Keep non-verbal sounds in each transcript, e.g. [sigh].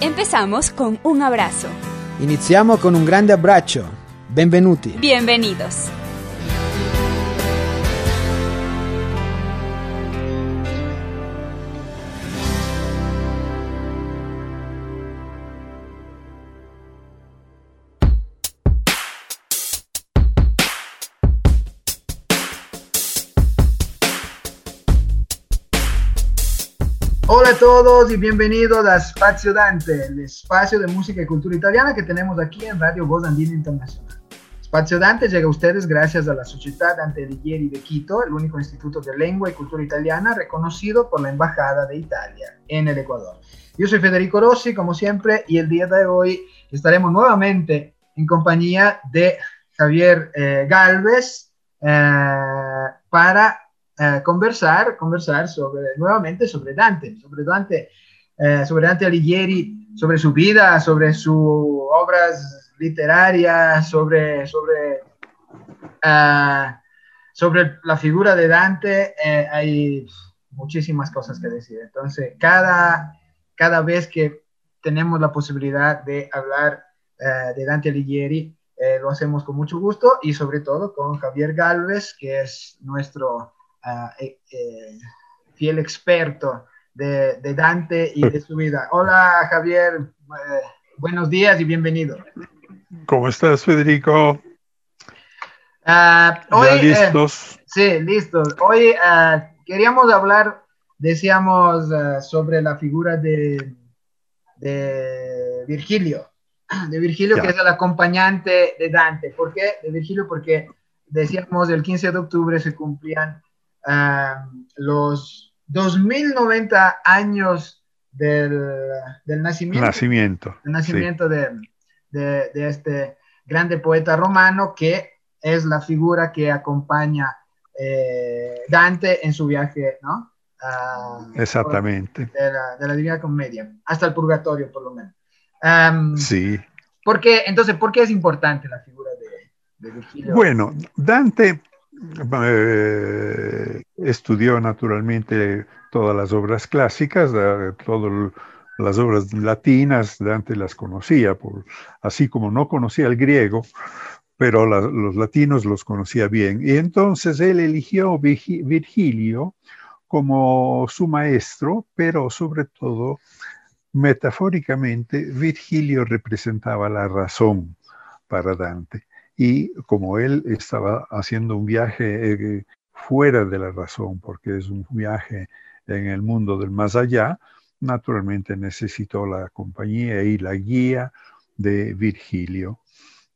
Empezamos con un abrazo. Iniziamo con un grande abbraccio. Benvenuti. Bienvenidos. Todos y bienvenidos a Spazio Dante, el espacio de música y cultura italiana que tenemos aquí en Radio Voz Andina Internacional. Spazio Dante llega a ustedes gracias a la Sociedad Dante Alighieri de Quito, el único instituto de lengua y cultura italiana reconocido por la Embajada de Italia en el Ecuador. Yo soy Federico Rossi, como siempre, y el día de hoy estaremos nuevamente en compañía de Javier eh, Galvez eh, para eh, conversar, conversar sobre, nuevamente sobre Dante, sobre Dante, eh, sobre Dante Alighieri, sobre su vida, sobre sus obras literarias, sobre, sobre, ah, sobre la figura de Dante. eh, hay muchísimas cosas que decir. Entonces, cada, cada vez que tenemos la posibilidad de hablar eh, de Dante Alighieri, eh, lo hacemos con mucho gusto y sobre todo con Javier Galvez, que es nuestro eh, eh, fiel experto de, de Dante y de su vida. Hola Javier, eh, buenos días y bienvenido. ¿Cómo estás, Federico? ¿Ya hoy, listos? sí, listo. Hoy ah, queríamos hablar, decíamos, ah, sobre la figura de, de Virgilio, [clears throat] de Virgilio Ya. que es el acompañante de Dante. ¿Por qué de Virgilio? Porque decíamos el 15 de octubre se cumplían ah, los 2090 años del, del nacimiento Nacimiento. el nacimiento de, de- de este grande poeta romano que es la figura que acompaña eh, Dante en su viaje, ¿no? Sí, exactamente. De la, de la Divina Comedia, hasta el purgatorio por lo menos. Am, Sí. ¿por qué- entonces, ¿por qué es importante la figura de, de Virgilio? Bueno, Dante eh, estudió naturalmente todas las obras clásicas, todas las obras latinas, Dante las conocía, por- así como no conocía el griego, pero los latinos los conocía bien. Y entonces él eligió Virgi- Virgilio como su maestro, pero sobre todo, metafóricamente, Virgilio representaba la razón para Dante. Y como él estaba haciendo un viaje eh, fuera de la razón, porque es un viaje en el mundo del más allá, naturalmente necesitó la compañía y la guía de Virgilio,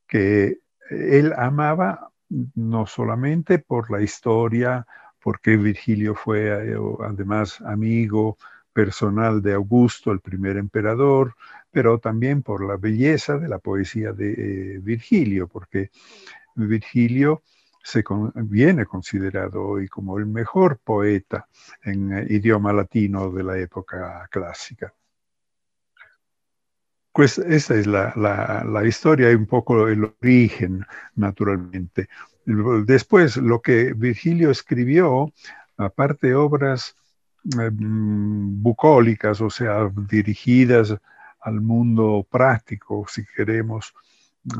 que él amaba no solamente por la historia, porque Virgilio fue eh, además amigo personal de Augusto, el primer emperador, pero también por la belleza de la poesía de eh, Virgilio, porque Virgilio se viene considerado hoy como el mejor poeta en eh, idioma latino de la época clásica. Pues esa es la, historia y un poco el origen, naturalmente. Después, lo que Virgilio escribió, aparte obras mm, bucólicas, o sea, dirigidas al mundo práctico, si queremos,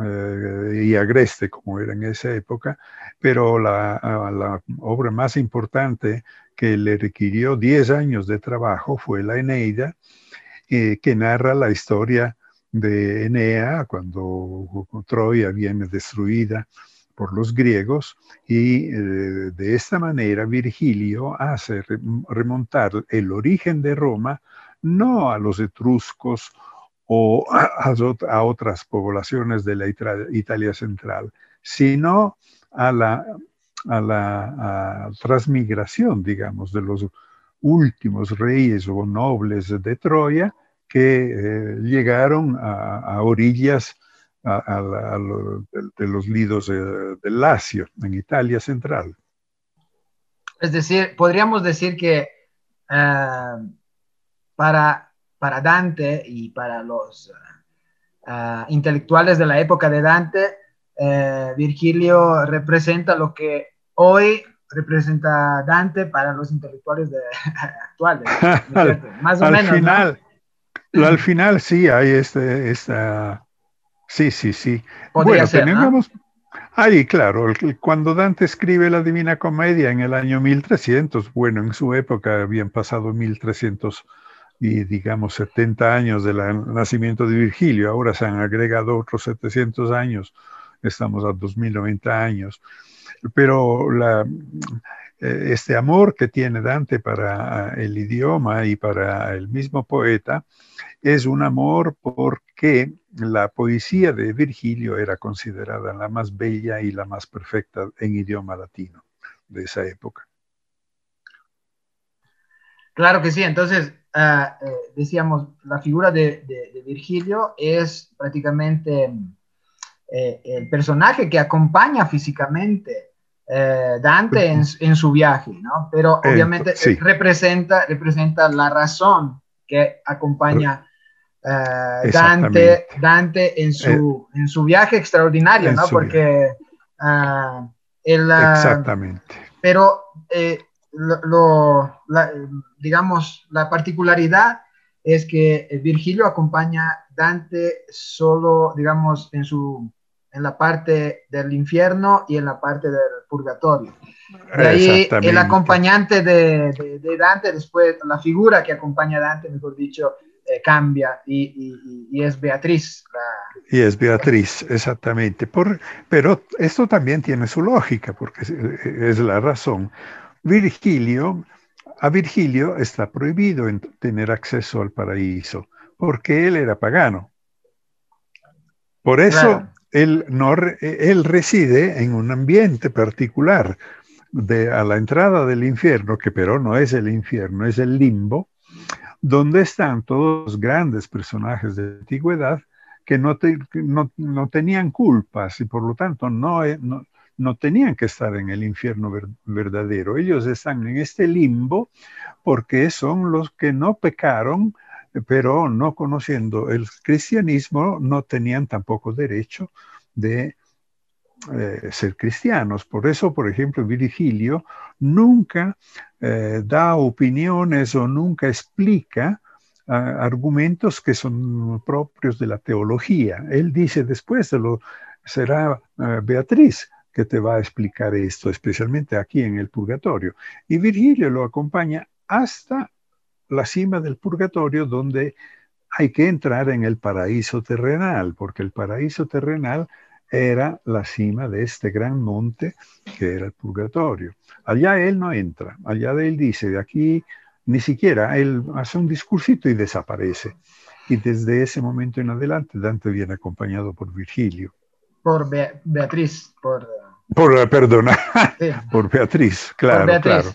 eh, y agreste como era en esa época, pero la, a- la obra más importante que le requirió 10 años de trabajo fue la Eneida, eh, que narra la historia de Enea cuando Troya viene destruida por los griegos y eh, de esta manera Virgilio hace re- remontar el origen de Roma no a los etruscos o a, a ot- a otras poblaciones de la Italia central, sino a la, a la transmigración, digamos, de los últimos reyes o nobles de Troya que eh, llegaron a, orillas de, los lidos del Lacio, en Italia central. Es decir, podríamos decir que eh, para, para Dante y para los eh, intelectuales de la época de Dante, Virgilio representa lo que hoy representa Dante para los intelectuales [laughs] actuales. [laughs] Más o menos. Final, al final sí hay este, esta... Sí, sí, sí. bueno, tenemos... Ahí, claro, cuando Dante escribe la Divina Comedia en el año 1300, bueno, en su época habían pasado 1300 y digamos 70 años del nacimiento de Virgilio, ahora se han agregado otros 700 años, estamos a 2090 años, pero eh, este amor que tiene Dante para el idioma y para el mismo poeta es un amor porque la poesía de Virgilio era considerada la más bella y la más perfecta en idioma latino de esa época. Claro que sí, entonces ah, eh, decíamos, la figura de, Virgilio es prácticamente eh, el personaje que acompaña físicamente eh, Dante en, su viaje, ¿no? Pero obviamente representa, representa la razón que acompaña eh, Dante, Dante en su, eh, en su viaje extraordinario, ¿no? Porque uh, Exactamente. Pero lo, digamos, la particularidad es que Virgilio acompaña a Dante solo, digamos, en su en la parte del infierno y en la parte del purgatorio. De ahí el acompañante de, Dante, después la figura que acompaña a Dante, mejor dicho, eh, cambia y, es Beatriz. Y es Beatriz, exactamente. Por, pero esto también tiene su lógica, porque es, la razón. Virgilio, a Virgilio está prohibido tener acceso al paraíso, porque él era pagano. Por eso él, no, él reside en un ambiente particular de, a la entrada del infierno, que pero no es el infierno, es el limbo, donde están todos los grandes personajes de la antigüedad que no, no, tenían culpas y por lo tanto no, no, no, tenían que estar en el infierno verdadero. Ellos están en este limbo porque son los que no pecaron pero no conociendo el cristianismo no tenían tampoco derecho de eh, ser cristianos. Por eso, por ejemplo, Virgilio nunca eh, da opiniones o nunca explica ah, argumentos que son propios de la teología. Él dice después de lo será ah, Beatriz que te va a explicar esto, especialmente aquí en el purgatorio. Y Virgilio lo acompaña hasta la cima del purgatorio donde hay que entrar en el paraíso terrenal, porque el paraíso terrenal era la cima de este gran monte que era el purgatorio. Allá él no entra, allá él dice, de aquí ni siquiera, él hace un discursito y desaparece. Y desde ese momento en adelante Dante viene acompañado por Virgilio. Por Beatriz, por... Por, perdona, [laughs] por Beatriz, claro, claro.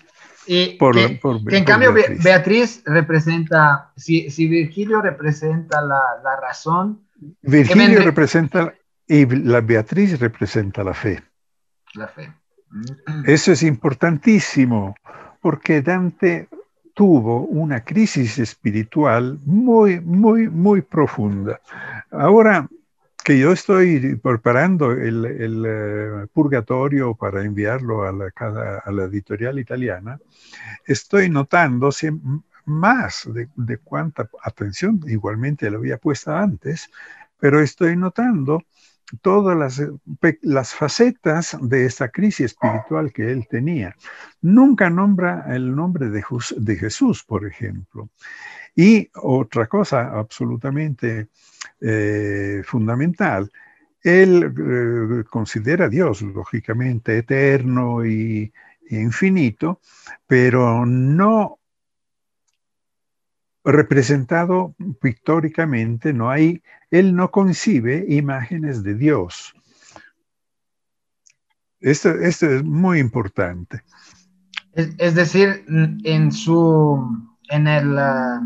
Y que, en cambio Beatriz. representa, si, si, Virgilio representa la, la razón. Virgilio representa, y la Beatriz representa la fe. La fe. Eso es importantísimo, porque Dante tuvo una crisis espiritual muy, muy, muy profunda. Ahora, que yo estoy preparando el, eh, purgatorio para enviarlo a la, a la editorial italiana, estoy notando más de, de, cuánta atención igualmente le había puesto antes, pero estoy notando todas las, las, facetas de esta crisis espiritual que él tenía. Nunca nombra el nombre de, de Jesús, por ejemplo. Y otra cosa absolutamente eh, fundamental. Él eh, considera a Dios, lógicamente, eterno y, infinito, pero no representado pictóricamente, no hay, él no concibe imágenes de Dios. Esto, es muy importante. Es, decir, en su, en el, ah,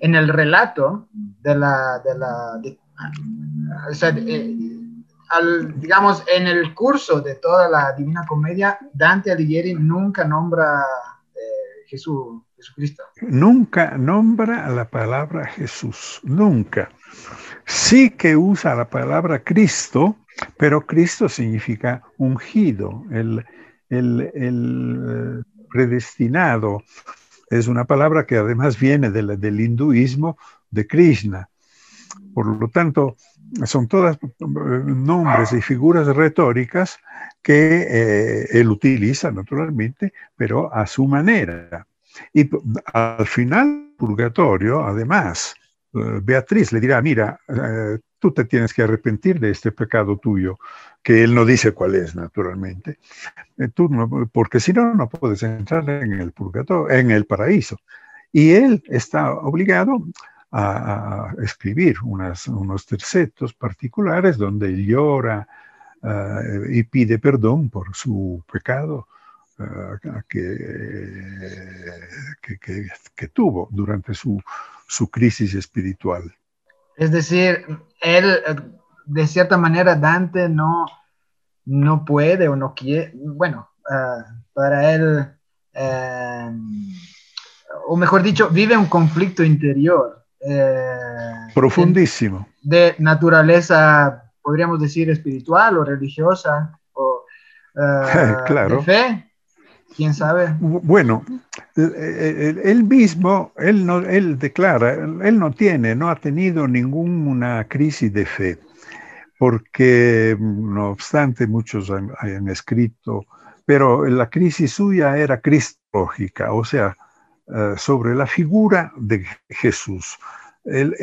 en el relato de la, de la eh, digamos, en el curso de toda la Divina Comedia, Dante Alighieri nunca nombra eh, Jesús, Nunca nombra la palabra Jesús, nunca. Sí que usa la palabra Cristo, pero Cristo significa ungido, el, el, el eh, predestinado. Es una palabra que además viene del hinduismo de Krishna. Por lo tanto, son todas eh, nombres y figuras retóricas que eh, él utiliza naturalmente, pero a su manera. Y al final, purgatorio, además, eh, Beatriz le dirá, mira, tú te tienes que arrepentir de este pecado tuyo, que él no dice cuál es, naturalmente, tú porque si no, no puedes entrar en el purgatorio, en el paraíso. Y él está obligado a, escribir unos tercetos particulares donde llora eh, y pide perdón por su pecado eh, que, que, tuvo durante su, su crisis espiritual. Es decir, él, de cierta manera, Dante no, no puede o no quiere, bueno, eh, para él, o mejor dicho, vive un conflicto interior Profundísimo. De, naturaleza, podríamos decir, espiritual o religiosa, o [laughs] claro. de fe. ¿Quién sabe? Bueno, él mismo, él, no, él declara, él no tiene, no ha tenido ninguna crisis de fe, porque no obstante muchos han, escrito, pero la crisis suya era cristológica, o sea, eh, sobre la figura de Jesús. Él,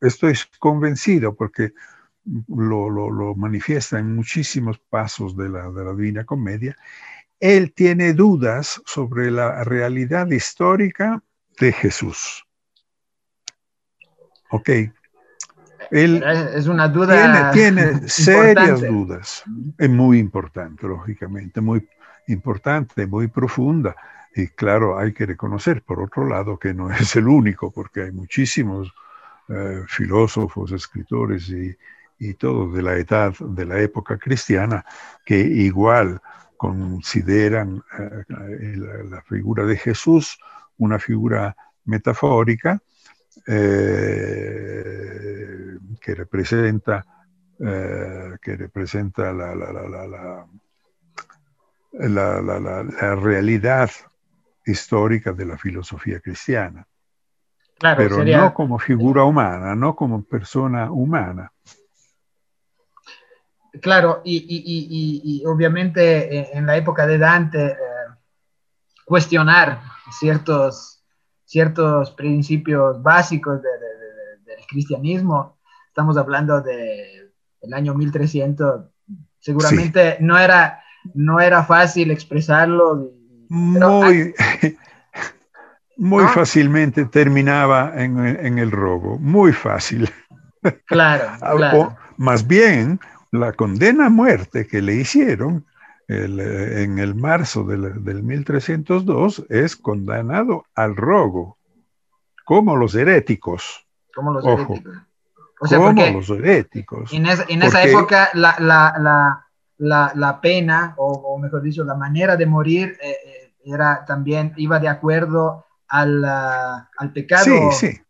estoy convencido porque lo, manifiesta en muchísimos pasos de la, de la Divina Comedia, él tiene dudas sobre la realidad histórica de Jesús. Ok. Él es una duda. Tiene, tiene [laughs] serias dudas. Es muy importante, lógicamente, muy importante, muy profunda. Y claro, hay que reconocer, por otro lado, que no es el único, porque hay muchísimos eh, filósofos, escritores y, y todos de la edad, de la época cristiana, que igual consideran eh, la, figura de Jesús una figura metafórica eh, que representa, que representa la, la, realidad histórica de la filosofía cristiana. pero no como figura humana, no como persona humana. Claro, y, obviamente en la época de Dante, eh, cuestionar ciertos, ciertos principios básicos del cristianismo, estamos hablando del año 1300, seguramente no, era, no era fácil expresarlo muy, [laughs] muy fácilmente terminaba en, el robo, muy fácil. Claro, [laughs] claro. más bien, la condena a muerte que le hicieron en el marzo del, 1302 es condenado al robo, como los heréticos. Como los Ojo, como los heréticos. En, esa época la, la, pena, o, mejor dicho, la manera de morir eh, eh, era también, iba de acuerdo al, al pecado. Sí, sí.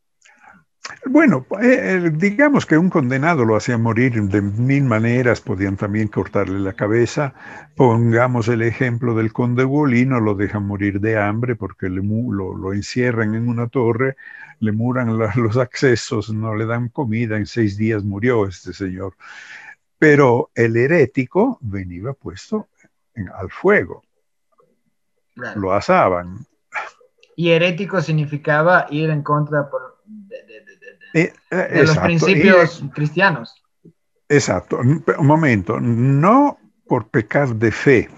Bueno, eh, digamos que un condenado lo hacía morir de mil maneras, podían también cortarle la cabeza. Pongamos el ejemplo del conde Bolino, lo dejan morir de hambre porque le, lo, lo, encierran en una torre, le muran [laughs] los accesos, no le dan comida, en seis días murió este señor. Pero el herético venía puesto al fuego, lo asaban. Y herético significaba ir en contra de, eh, eh, los principios cristianos. Exacto. Un momento, no por pecar de fe,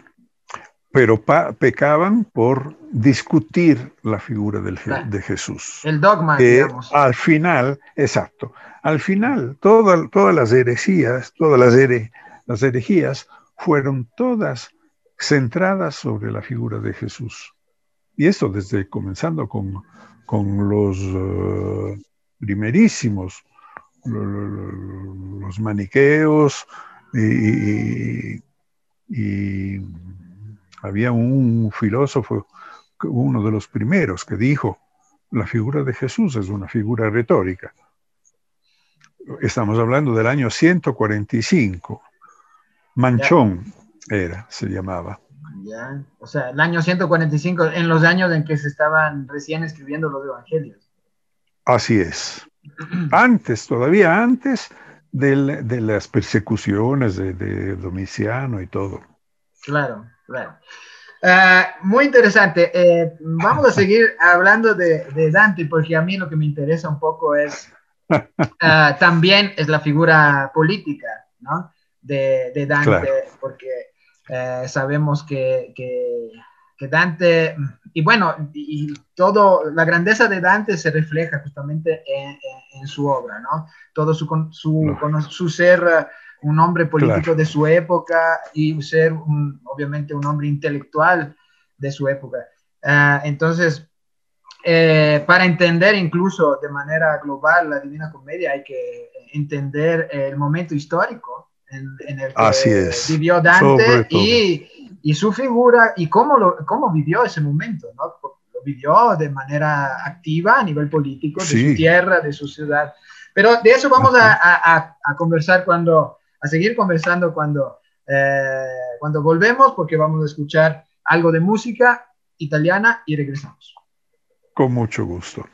pero pecaban por discutir la figura del, de Jesús. El dogma, digamos. Al final, exacto, al final, todas las heresías, todas las, las herejías fueron todas centradas sobre la figura de Jesús. Y esto desde comenzando con, con los eh, primerísimos, los maniqueos, y, había un filósofo, uno de los primeros, que dijo, la figura de Jesús es una figura retórica. Estamos hablando del año 145. Manchón era, se llamaba. Ya, o sea, el año 145, en los años en que se estaban recién escribiendo los evangelios. Así es. [clears throat] Antes, todavía antes de, las persecuciones de, Domiciano y todo. Claro, claro. Ah, muy interesante. Eh, vamos a [laughs] seguir hablando de, Dante porque a mí lo que me interesa un poco es [laughs] ah, también es la figura política ¿no? de, Dante, porque eh, sabemos que, que, Dante, y bueno, y todo, la grandeza de Dante se refleja justamente en, su obra, ¿no? Todo su, su, su ser eh, un hombre político de su época y ser obviamente un hombre intelectual de su época. Eh, entonces, para entender incluso de manera global la Divina Comedia hay que entender el momento histórico en, el que vivió Dante y, y, su figura y cómo, lo, cómo vivió ese momento, ¿no? Lo vivió de manera activa a nivel político, de su tierra, de su ciudad. Pero de eso vamos a, a, a conversar cuando, a seguir conversando cuando, eh, cuando volvemos, porque vamos a escuchar algo de música italiana y regresamos. Con mucho gusto.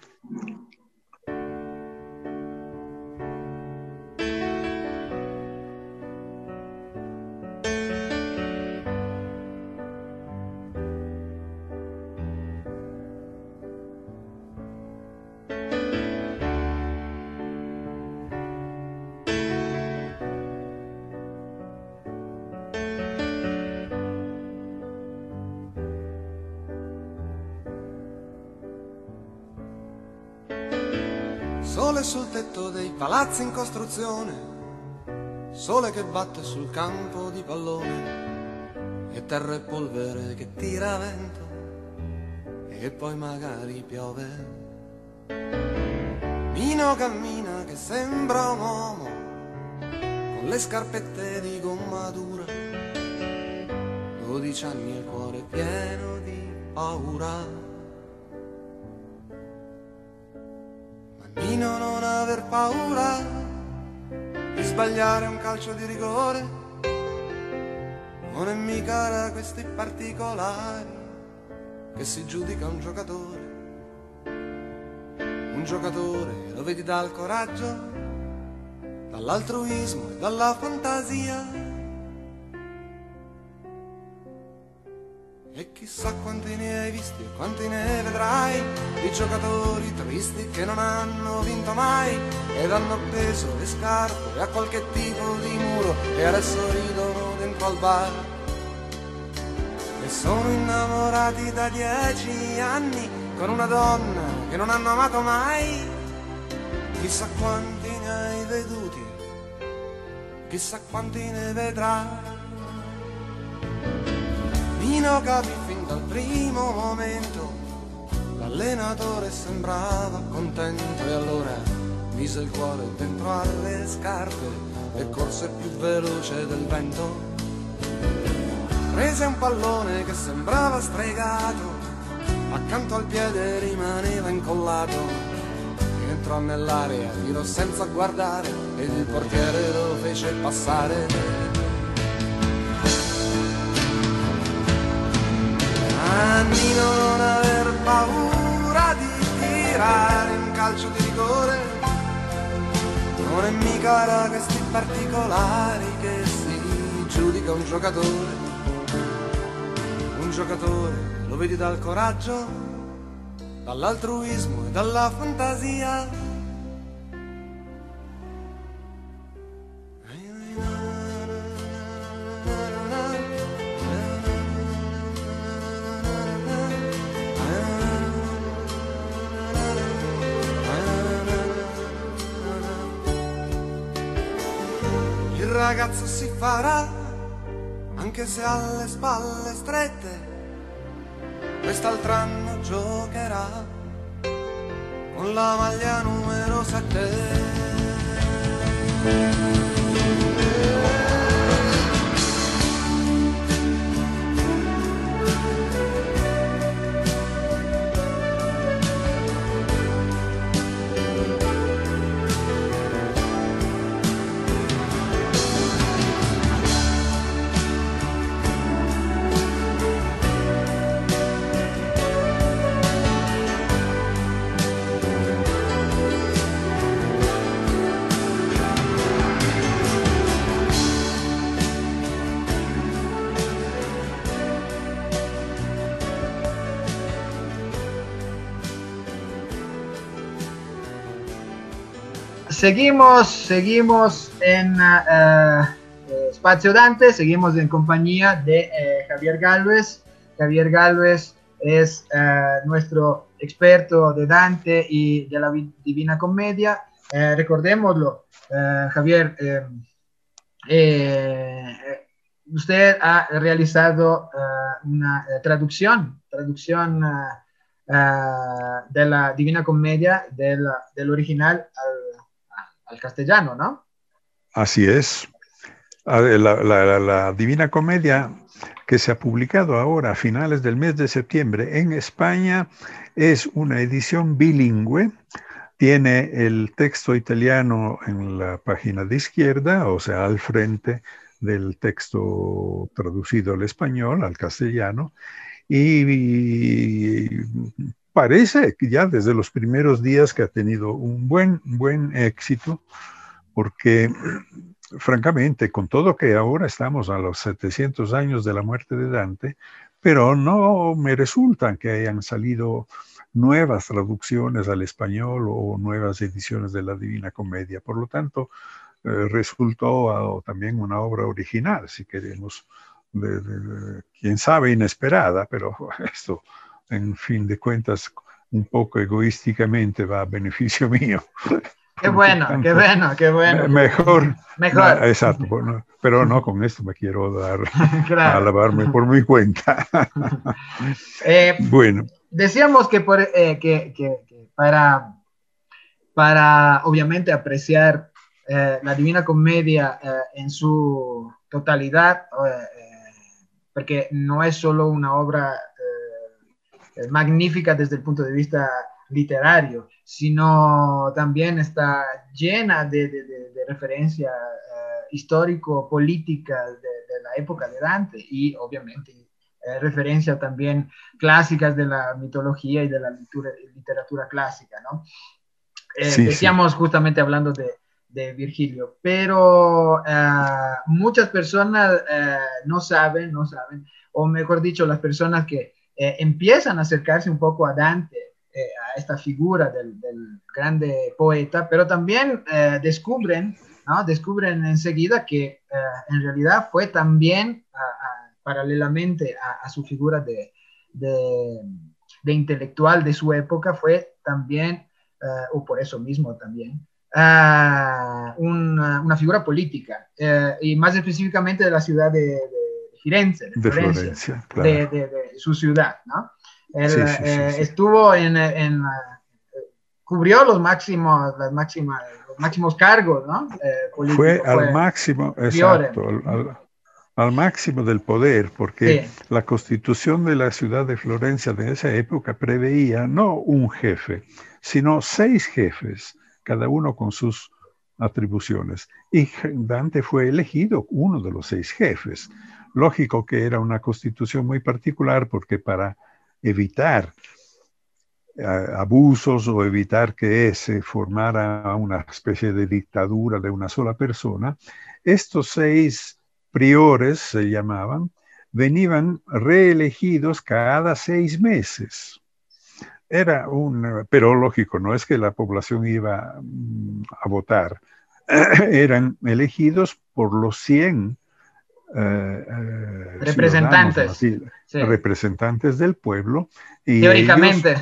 Palazzi in costruzione, sole che batte sul campo di pallone e terra e polvere che tira vento e poi magari piove. Mino cammina che sembra un uomo con le scarpette di gomma dura, dodici anni e il cuore pieno di paura. Nino non aver paura di sbagliare un calcio di rigore, non è mica da questi particolari che si giudica un giocatore. Un giocatore lo vedi dal coraggio, dall'altruismo e dalla fantasia chissà quanti ne hai visti e quanti ne vedrai di giocatori tristi che non hanno vinto mai ed hanno appeso le scarpe a qualche tipo di muro e adesso ridono dentro al bar. E sono innamorati da dieci anni con una donna che non hanno amato mai. Chissà quanti ne hai veduti, chissà quanti ne vedrai. Nino capì dal primo momento, l'allenatore sembrava contento e allora mise il cuore dentro alle scarpe e corse più veloce del vento. Prese un pallone che sembrava stregato, accanto al piede rimaneva incollato. Entrò nell'area, tirò senza guardare ed il portiere lo fece passare. Nannino non aver paura di tirare un calcio di rigore. Non è mica da questi particolari che si giudica un giocatore. Un giocatore lo vedi dal coraggio dall'altruismo e dalla fantasia farà, anche se ha le spalle strette, quest'altro anno giocherà con la maglia numero 7. Seguimos, seguimos en uh, Espacio Dante, seguimos en compañía de uh, Javier Galvez. Javier Galvez es nuestro experto de Dante y de la Divina Comedia. recordémoslo, Javier, usted ha realizado una traducción, traducción de la Divina Comedia del, del original al castellano, ¿no? Así es. La, Divina Comedia que se ha publicado ahora a finales del mes de septiembre en España es una edición bilingüe. Tiene el texto italiano en la página de izquierda, o sea, al frente del texto traducido al español, al castellano, y parece que ya desde los primeros días que ha tenido un buen, buen éxito, porque [clears throat] francamente, con todo que ahora estamos a los 700 años de la muerte de Dante, pero no me resultan que hayan salido nuevas traducciones al español o nuevas ediciones de la Divina Comedia. Por lo tanto, eh, resultó ah, también una obra original, si queremos, quién sabe, inesperada, pero [laughs] esto en fin de cuentas, un poco egoísticamente va a beneficio [laughs] mío. Qué bueno, qué bueno, qué bueno. Mejor. Mejor. exacto, pero no con esto me quiero dar [laughs] a alabarme por mi cuenta. [laughs] Eh, bueno. Decíamos que, por, eh, que, que, para, para, obviamente, apreciar eh, la Divina Comedia en su totalidad, porque no es solo una obra eh, magnífica desde el punto de vista literario, sino también está llena de, de, de, referencia uh, histórico-política de, la época de Dante y obviamente eh, referencia también clásicas de la mitología y de la literatura, clásica, ¿no? Eh, decíamos justamente hablando de, de Virgilio, pero muchas personas no saben, no saben, o mejor dicho, las personas que eh, empiezan a acercarse un poco a Dante, eh, a esta figura del, grande poeta, pero también eh, descubren, ¿no? descubren enseguida que en realidad fue también paralelamente a, su figura de, de, intelectual de su época, fue también, o por eso mismo también, una, una, figura política, y más específicamente de la ciudad de Firenze, de, Florencia, de, su ciudad, ¿no? Eh, estuvo en, en, cubrió los máximos, las máximas, los máximos cargos, ¿no? Eh, fue, al máximo, exacto, al, máximo del poder, porque la constitución de la ciudad de Florencia de esa época preveía no un jefe, sino seis jefes, cada uno con sus atribuciones. Y Dante fue elegido uno de los seis jefes. Lógico que era una constitución muy particular porque para evitar eh, abusos o evitar que se formara una especie de dictadura de una sola persona, estos seis priores se llamaban, venían reelegidos cada seis meses. Era un, pero lógico, no es que la población iba mm, a votar, [clears throat] eran elegidos por los 100 eh, eh, representantes. Representantes del pueblo. Y teóricamente,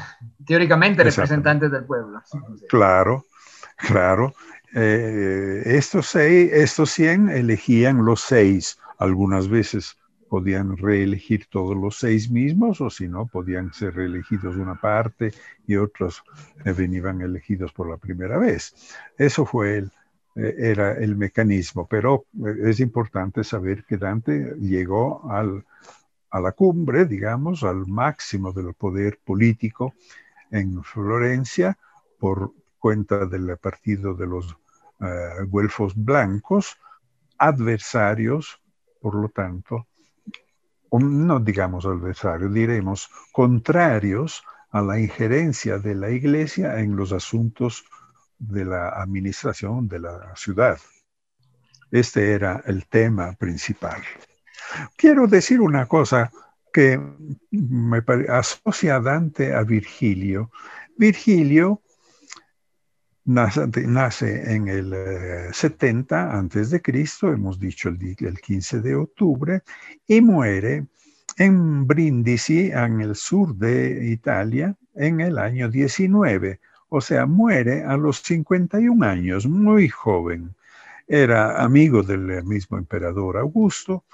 teóricamente representantes del pueblo. Claro, claro. Eh, estos, seis, estos 100 elegían los seis, algunas veces podían reelegir todos los seis mismos o si no, podían ser reelegidos una parte y otros venían elegidos por la primera vez. Eso fue el, era el mecanismo, pero es importante saber que Dante llegó al, a la cumbre, digamos, al máximo del poder político en Florencia por cuenta del partido de los uh, güelfos blancos, adversarios, por lo tanto, no digamos adversarios, diremos contrarios a la injerencia de la iglesia en los asuntos de la administración de la ciudad. Este era el tema principal. Quiero decir una cosa que me asocia a Dante a Virgilio. Virgilio nace, en el 70 eh, antes de Cristo, hemos dicho el, el 15 de octubre, y muere en Brindisi, en el sur de Italia, en el año 19. O sea, muere a los 51 años, muy joven. Era amigo del mismo emperador Augusto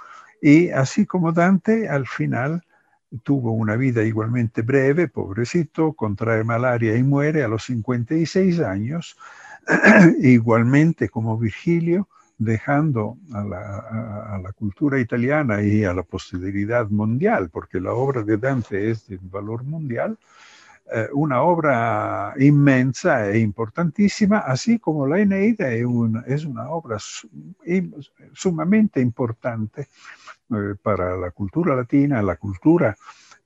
y así como Dante, al final tuvo una vida igualmente breve, pobrecito, contrae malaria y muere a los 56 años, [clears throat] igualmente como Virgilio, dejando a la, cultura italiana y a la posteridad mundial, porque la obra de Dante es de valor mundial, eh, una obra inmensa e importantísima, así como la Eneida es una, es una obra sumamente importante eh, para la cultura latina, la cultura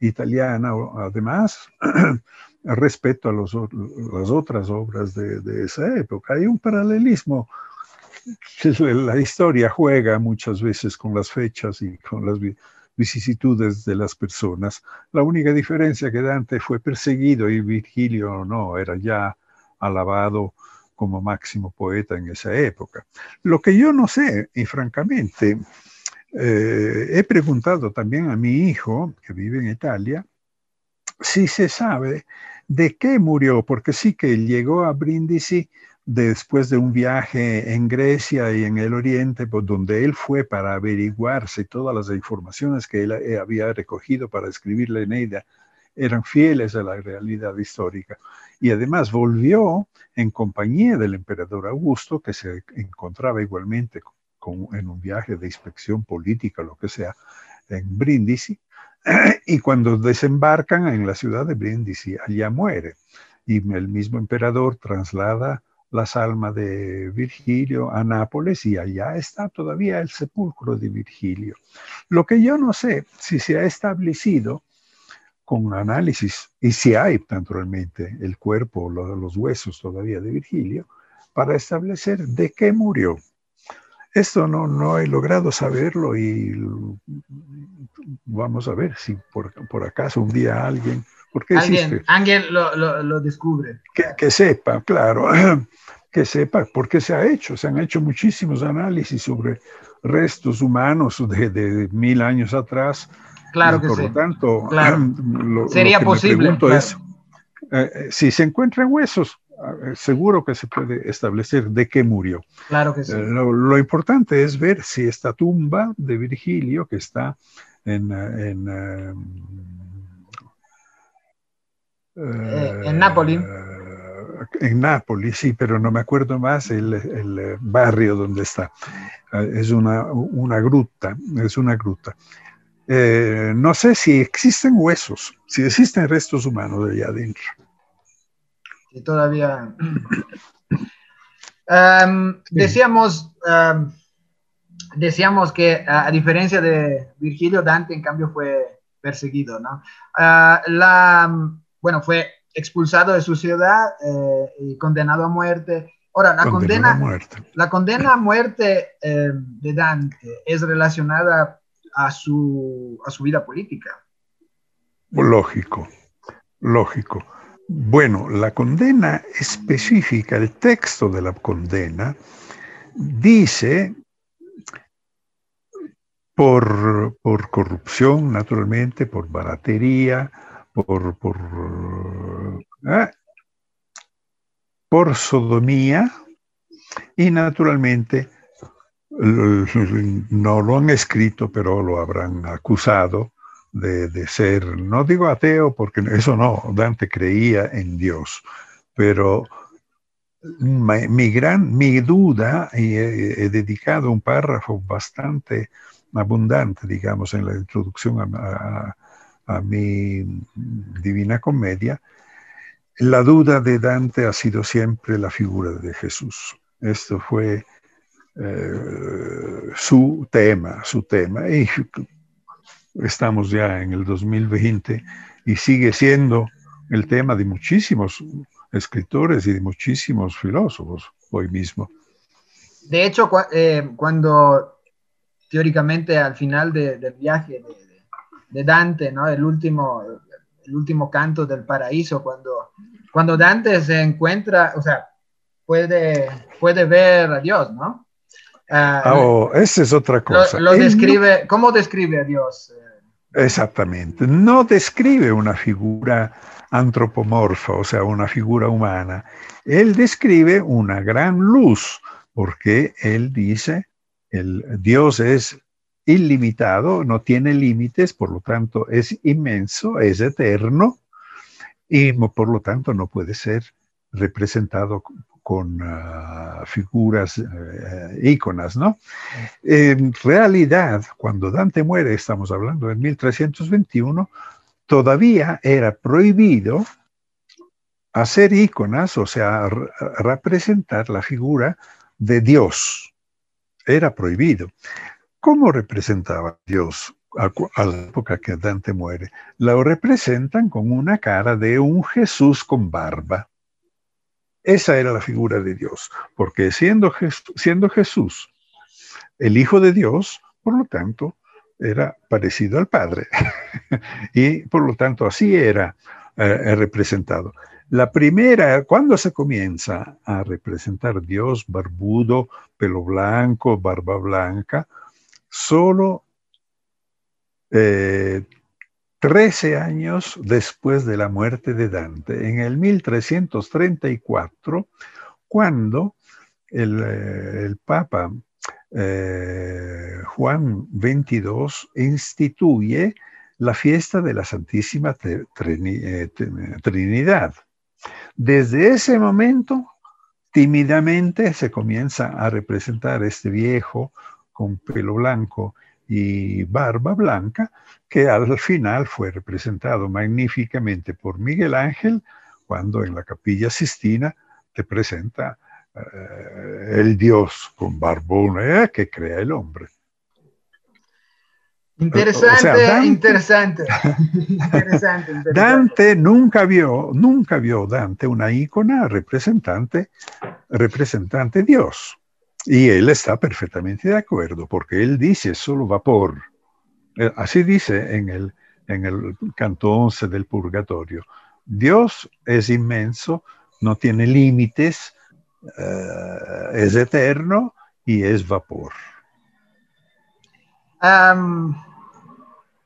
italiana, además, [clears throat] respecto a las otras obras de, esa época. Hay un paralelismo la historia juega muchas veces con las fechas y con las vicisitudes de las personas. La única diferencia que Dante fue perseguido y Virgilio no, era ya alabado como máximo poeta en esa época. Lo que yo no sé, y francamente, eh, he preguntado también a mi hijo, que vive en Italia, si se sabe de qué murió, porque sí que llegó a Brindisi después de un viaje en Grecia y en el Oriente, por donde él fue para averiguar si todas las informaciones que él eh, había recogido para escribir la Eneida eran fieles a la realidad histórica. Y además volvió en compañía del emperador Augusto, que se encontraba igualmente en un viaje de inspección política, lo que sea, en Brindisi, [clears throat] y cuando desembarcan en la ciudad de Brindisi, allá muere. Y el mismo emperador traslada las almas de Virgilio a Nápoles y allá está todavía el sepulcro de Virgilio. Lo que yo no sé si se ha establecido con análisis, y si hay naturalmente el cuerpo, los huesos todavía de Virgilio, para establecer de qué murió. Esto no, no he logrado saberlo y vamos a ver si por, por acaso un día alguien... Porque alguien, alguien lo, lo, lo, descubre. Que, que, sepa, claro, [clears throat] que sepa por qué se ha hecho. Se han hecho muchísimos análisis sobre restos humanos de, de mil años atrás. Claro que por sí. lo tanto, [clears throat] lo, Sería posible. Me es, eh, si se encuentran huesos, eh, seguro que se puede establecer de qué murió. Claro que sí. Eh, lo, importante es ver si esta tumba de Virgilio, que está en... Eh, en, eh, en Nápoles. En Nápoles, sí, pero no me acuerdo más el, el barrio donde está. Es una, una, gruta, es una gruta. no sé si existen huesos, si existen restos humanos de allá adentro que todavía... [clears throat] decíamos, decíamos que a, diferencia de Virgilio, Dante en cambio fue perseguido, ¿no? Ah, la, bueno, fue expulsado de su ciudad eh, y condenado a muerte. Ahora, la condena, a muerte. La condena a muerte em, de Dante es relacionada a su, a su vida política. Lógico, lógico. Bueno, la condena específica, el texto de la condena, dice por, corrupción, naturalmente, por baratería, por, por, ¿eh? por sodomía y naturalmente no lo han escrito, pero lo habrán acusado de, de, ser, no digo ateo, porque eso no, Dante creía en Dios, pero mi, gran, mi duda, y he, dedicado un párrafo bastante abundante, digamos, en la introducción a, a mi Divina Comedia, la duda de Dante ha sido siempre la figura de Jesús. Esto fue eh, su tema, su tema. Y estamos ya en el 2020 y sigue siendo el tema de muchísimos escritores y de muchísimos filósofos hoy mismo. De hecho, eh, cuando teóricamente al final del viaje Dante, ¿no? el, último, el último canto del paraíso, cuando, cuando Dante se encuentra, o sea, puede, puede ver a Dios, ¿no? Ah, oh, esa es otra cosa. Lo, describe, ¿Cómo describe a Dios? Exactamente. No describe una figura antropomorfa, o sea, una figura humana. Él describe una gran luz, porque él dice, el Dios es ilimitado, no tiene límites, por lo tanto es inmenso, es eterno y por lo tanto no puede ser representado con ah, figuras uh, íconas, ¿no? En realidad, cuando Dante muere, estamos hablando en 1321, todavía era prohibido hacer íconas, o sea, representar la figura de Dios. Era prohibido. ¿Cómo representaba Dios a, la época que Dante muere? Lo representan con una cara de un Jesús con barba. Esa era la figura de Dios, porque siendo, siendo Jesús el Hijo de Dios, por lo tanto, era parecido al Padre. [laughs] y por lo tanto, así era eh, representado. La primera, cuando se comienza a representar Dios barbudo, pelo blanco, barba blanca, solo eh, 13 años después de la muerte de Dante, en el 1334, cuando el, eh, Papa eh, Juan XXII instituye la fiesta de la Santísima eh, Trinidad. Desde ese momento, tímidamente se comienza a representar este viejo con pelo blanco y barba blanca, que al final fue representado magníficamente por Miguel Ángel cuando en la capilla Sistina te presenta eh, el Dios con barbona que crea el hombre. Interesante, [laughs] interesante, interesante, Dante nunca vio, nunca vio Dante una ícona representante, representante Dios. Y él está perfectamente de acuerdo, porque él dice solo vapor. Eh, así dice en el, en el canto 11 del Purgatorio. Dios es inmenso, no tiene límites, eh, es eterno y es vapor.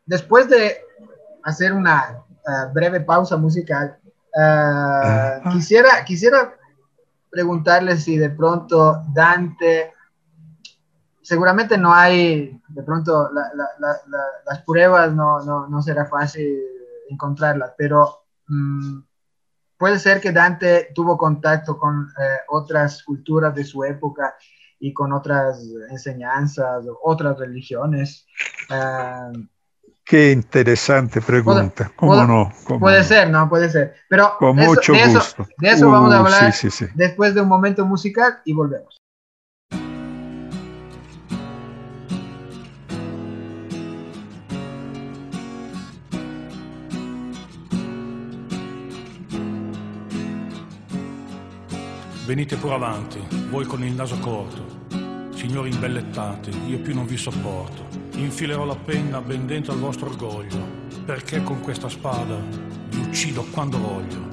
después de hacer una eh, breve pausa musical, quisiera, quisiera preguntarle si de pronto Dante, seguramente no hay, de pronto las pruebas no, no, será fácil encontrarlas, pero mm, puede ser que Dante tuvo contacto con eh, otras culturas de su época y con otras enseñanzas, otras religiones. Ah, Qué interesante pregunta. ¿Cómo no? puede ser, ¿no? Puede ser. Pero con mucho gusto. de eso vamos a uh, hablar después de un momento musical y volvemos. Venite pure avanti, voi con il naso corto, signori imbellettati, io più non vi sopporto. Infilerò la penna ben dentro al vostro orgoglio, perché con questa spada vi uccido quando voglio.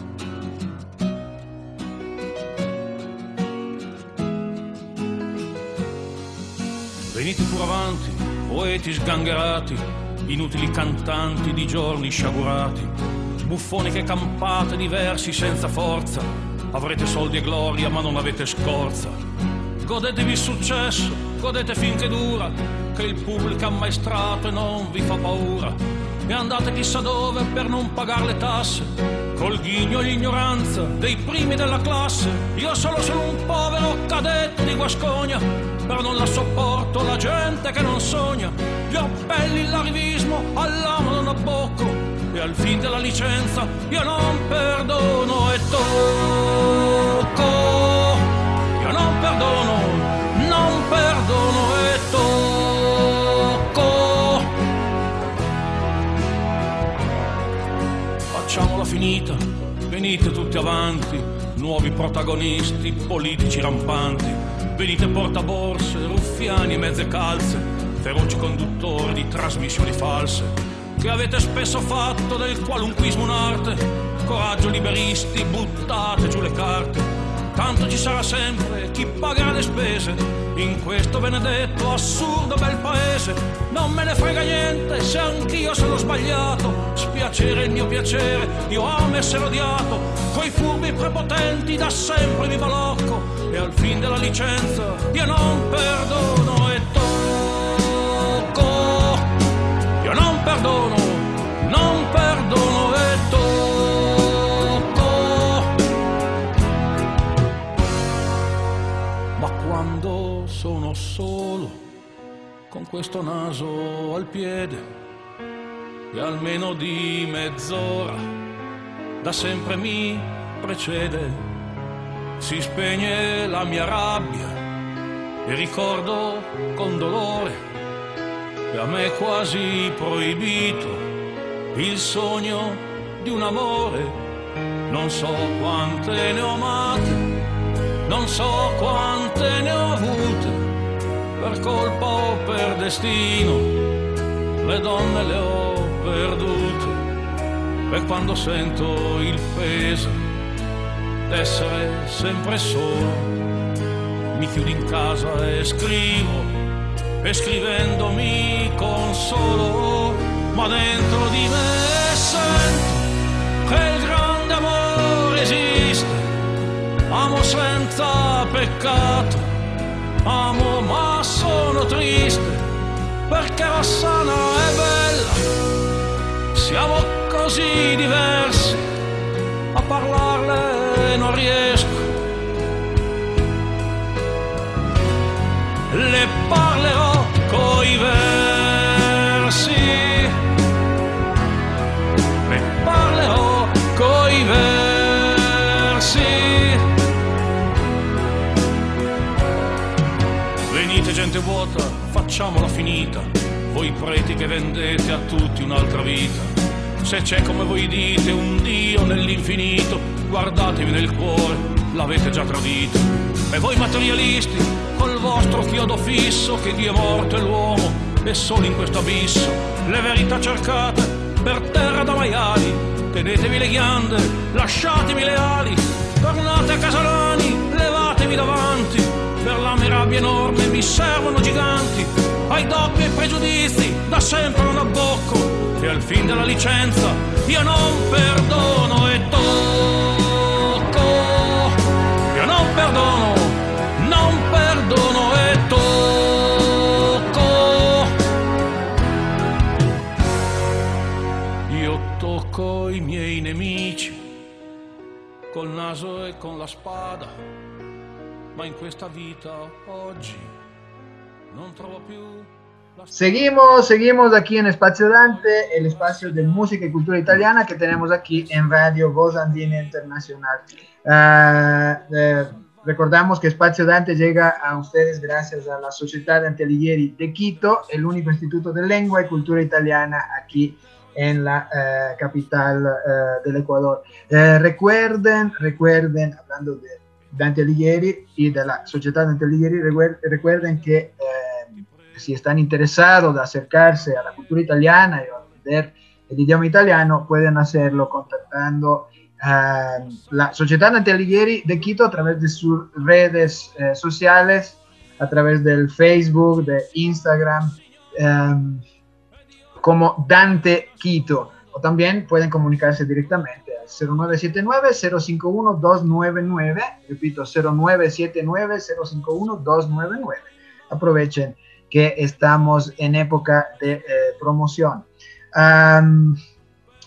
Venite pure avanti, poeti sgangherati, inutili cantanti di giorni sciagurati, buffoni che campate diversi senza forza, avrete soldi e gloria ma non avete scorza Godetevi il successo, godete finché dura, che il pubblico è ammaestrato e non vi fa paura. E andate chissà dove per non pagare le tasse, col ghigno e l'ignoranza dei primi della classe. Io solo sono un povero cadetto di Guascogna, però non la sopporto la gente che non sogna. Gli appelli, l'arrivismo, all'amo non abbocco, e al fin della licenza io non perdono e tocco. Io non perdono, finita, venite tutti avanti, nuovi protagonisti, politici rampanti. Venite portaborse, ruffiani e mezze calze, feroci conduttori di trasmissioni false che avete spesso fatto del qualunquismo un'arte. Coraggio liberisti, buttate giù le carte. Tanto ci sarà sempre chi pagherà le spese in questo benedetto assurdo bel paese. Non me ne frega niente se anch'io sono sbagliato. Spiacere il mio piacere, io amo essere odiato. Coi furbi prepotenti da sempre mi balocco. E al fin della licenza io non perdono e tocco. Io non perdono, solo, con questo naso al piede, e almeno di mezz'ora, da sempre mi precede, si spegne la mia rabbia e ricordo con dolore e a me è quasi proibito il sogno di un amore. Non so quante ne ho amate, non so quante ne ho avute, per colpa o per destino, le donne le ho perdute. E quando sento il peso d'essere sempre solo, mi chiudo in casa e scrivo e scrivendo mi consolo, ma dentro di me sento che il grande amore esiste, amo senza peccato, amo ma sono triste, perché Rossana è bella, siamo così diversi, a parlarle non riesco. Le parlerò Venite gente vuota, facciamola finita, voi preti che vendete a tutti un'altra vita. Se c'è come voi dite un Dio nell'infinito, guardatevi nel cuore, l'avete già tradito. E voi materialisti, col vostro chiodo fisso che Dio è morto e l'uomo è solo in questo abisso. Le verità cercate per terra da maiali, tenetevi le ghiande, lasciatemi le ali, tornate a Casalani, levatevi davanti, rabbia enorme mi servono giganti, ai doppi pregiudizi da sempre non abbocco, e al fin della licenza io non perdono e tocco, io non perdono non perdono e tocco. Io tocco i miei nemici col naso e con la spada, ma in questa vita oggi non trovo più Seguimos, seguimos aquí en Espacio Dante, el espacio de música y cultura italiana que tenemos aquí en Radio Voz Andina Internacional. Ah, eh, recordamos que Espacio Dante llega a ustedes gracias a la Sociedad Dante Alighieri de Quito, el único instituto de lengua y cultura italiana aquí en la eh, capital eh, del Ecuador. Recuerden, recuerden, hablando de Dante Alighieri y de la Sociedad Dante Alighieri, recuer- recuerden que eh, si están interesados de acercarse a la cultura italiana y aprender el idioma italiano, pueden hacerlo contactando a la Sociedad Dante Alighieri de Quito a través de sus redes eh, sociales, a través del Facebook, de Instagram, em, como Dante Quito. O también pueden comunicarse directamente 0979-051-299, repito, 0979-051-299. Aprovechen que estamos en época de eh, promoción.